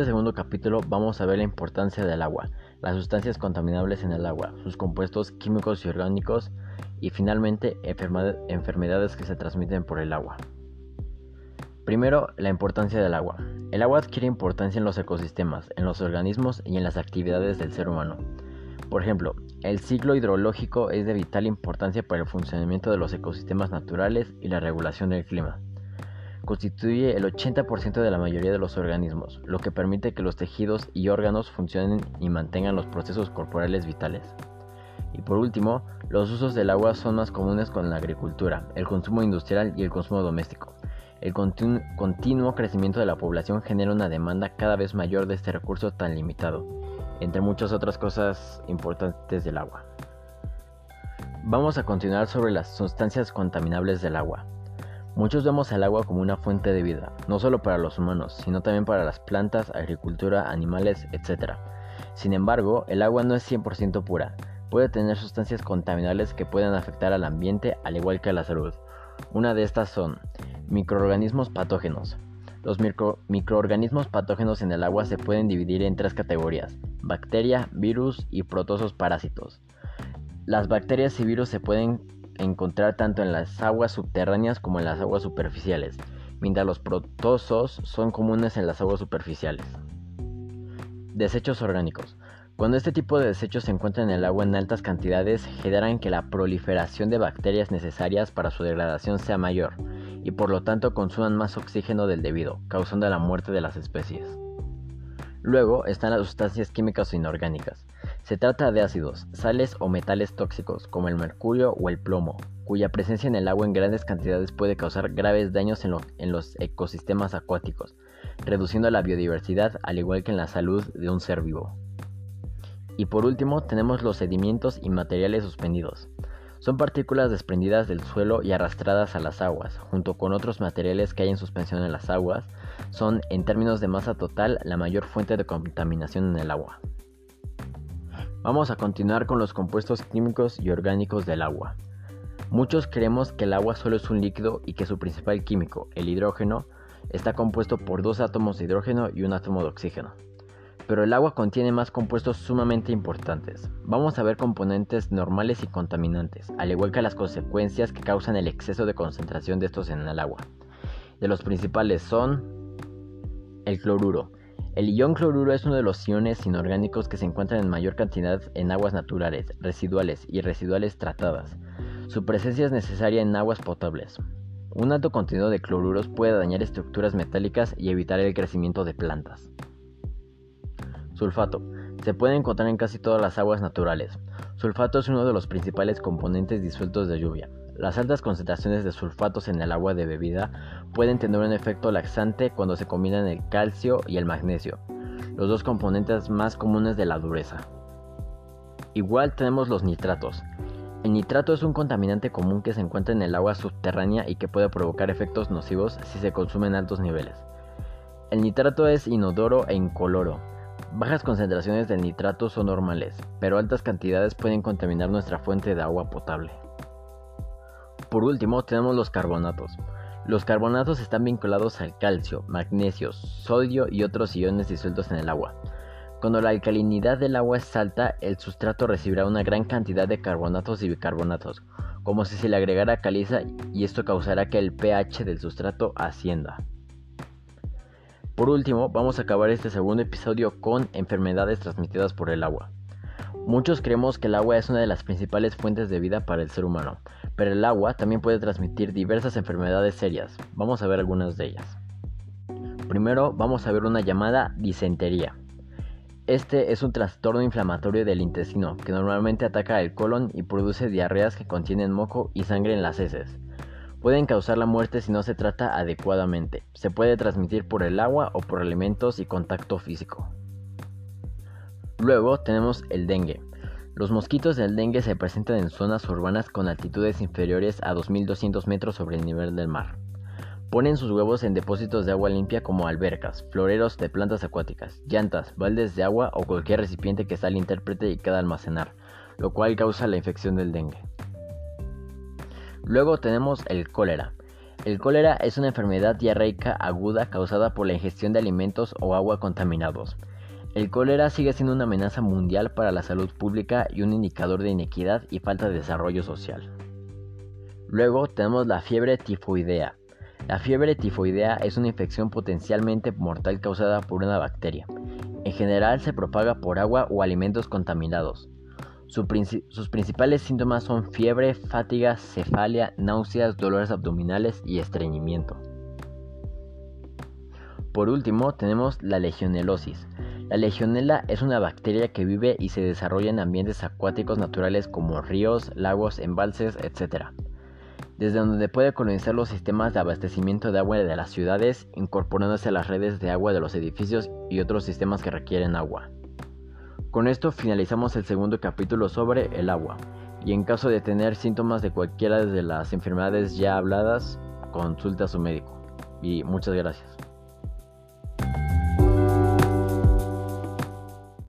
este segundo capítulo vamos a ver la importancia del agua, las sustancias contaminables en el agua, sus compuestos químicos y orgánicos y finalmente enfermedades que se transmiten por el agua. Primero, la importancia del agua. El agua adquiere importancia en los ecosistemas, en los organismos y en las actividades del ser humano. Por ejemplo, el ciclo hidrológico es de vital importancia para el funcionamiento de los ecosistemas naturales y la regulación del clima. Constituye el 80% de la mayoría de los organismos, lo que permite que los tejidos y órganos funcionen y mantengan los procesos corporales vitales. Y por último, los usos del agua son más comunes con la agricultura, el consumo industrial y el consumo doméstico. El continuo crecimiento de la población genera una demanda cada vez mayor de este recurso tan limitado, entre muchas otras cosas importantes del agua. Vamos a continuar sobre las sustancias contaminables del agua. Muchos vemos al agua como una fuente de vida, no solo para los humanos, sino también para las plantas, agricultura, animales, etc. Sin embargo, el agua no es 100% pura, puede tener sustancias contaminables que pueden afectar al ambiente al igual que a la salud. Una de estas son Microorganismos patógenos. Los microorganismos patógenos en el agua se pueden dividir en tres categorías, bacteria, virus y protosos parásitos. Las bacterias y virus se pueden encontrar tanto en las aguas subterráneas como en las aguas superficiales, mientras los protosos son comunes en las aguas superficiales. Desechos orgánicos. Cuando este tipo de desechos se encuentran en el agua en altas cantidades, generan que la proliferación de bacterias necesarias para su degradación sea mayor, y por lo tanto consuman más oxígeno del debido, causando la muerte de las especies. Luego están las sustancias químicas inorgánicas. Se trata de ácidos, sales o metales tóxicos como el mercurio o el plomo, cuya presencia en el agua en grandes cantidades puede causar graves daños en, los ecosistemas acuáticos, reduciendo la biodiversidad al igual que en la salud de un ser vivo. Y por último tenemos los sedimentos y materiales suspendidos. Son partículas desprendidas del suelo y arrastradas a las aguas, junto con otros materiales que hay en suspensión en las aguas, son en términos de masa total la mayor fuente de contaminación en el agua. Vamos a continuar con los compuestos químicos y orgánicos del agua. Muchos creemos que el agua solo es un líquido y que su principal químico, el hidrógeno, está compuesto por dos átomos de hidrógeno y un átomo de oxígeno pero el agua contiene más compuestos sumamente importantes. Vamos a ver componentes normales y contaminantes, al igual que las consecuencias que causan el exceso de concentración de estos en el agua. De los principales son el cloruro. El ion cloruro es uno de los iones inorgánicos que se encuentran en mayor cantidad en aguas naturales, residuales y residuales tratadas. Su presencia es necesaria en aguas potables. Un alto contenido de cloruros puede dañar estructuras metálicas y evitar el crecimiento de plantas. Sulfato. Se puede encontrar en casi todas las aguas naturales. Sulfato es uno de los principales componentes disueltos de lluvia. Las altas concentraciones de sulfatos en el agua de bebida pueden tener un efecto laxante cuando se combinan el calcio y el magnesio, los dos componentes más comunes de la dureza. Igual tenemos los nitratos. El nitrato es un contaminante común que se encuentra en el agua subterránea y que puede provocar efectos nocivos si se consume en altos niveles. El nitrato es inodoro e incoloro, Bajas concentraciones de nitrato son normales, pero altas cantidades pueden contaminar nuestra fuente de agua potable. Por último, tenemos los carbonatos. Los carbonatos están vinculados al calcio, magnesio, sodio y otros iones disueltos en el agua. Cuando la alcalinidad del agua es alta, el sustrato recibirá una gran cantidad de carbonatos y bicarbonatos, como si se le agregara caliza y esto causará que el pH del sustrato ascienda. Por último, vamos a acabar este segundo episodio con enfermedades transmitidas por el agua. Muchos creemos que el agua es una de las principales fuentes de vida para el ser humano, pero el agua también puede transmitir diversas enfermedades serias. Vamos a ver algunas de ellas. Primero vamos a ver una llamada disentería. Este es un trastorno inflamatorio del intestino que normalmente ataca el colon y produce diarreas que contienen moco y sangre en las heces. Pueden causar la muerte si no se trata adecuadamente. Se puede transmitir por el agua o por alimentos y contacto físico. Luego tenemos el dengue. Los mosquitos del dengue se presentan en zonas urbanas con altitudes inferiores a 2200 metros sobre el nivel del mar. Ponen sus huevos en depósitos de agua limpia como albercas, floreros de plantas acuáticas, llantas, baldes de agua o cualquier recipiente que sale intérprete y queda almacenar, lo cual causa la infección del dengue. Luego tenemos el cólera. El cólera es una enfermedad diarreica aguda causada por la ingestión de alimentos o agua contaminados. El cólera sigue siendo una amenaza mundial para la salud pública y un indicador de inequidad y falta de desarrollo social. Luego tenemos la fiebre tifoidea. La fiebre tifoidea es una infección potencialmente mortal causada por una bacteria. En general se propaga por agua o alimentos contaminados sus principales síntomas son fiebre, fatiga, cefalia, náuseas, dolores abdominales y estreñimiento. Por último, tenemos la legionelosis. La legionela es una bacteria que vive y se desarrolla en ambientes acuáticos naturales como ríos, lagos, embalses, etc. Desde donde puede colonizar los sistemas de abastecimiento de agua de las ciudades, incorporándose a las redes de agua de los edificios y otros sistemas que requieren agua. Con esto finalizamos el segundo capítulo sobre el agua. Y en caso de tener síntomas de cualquiera de las enfermedades ya habladas, consulta a su médico. Y muchas gracias.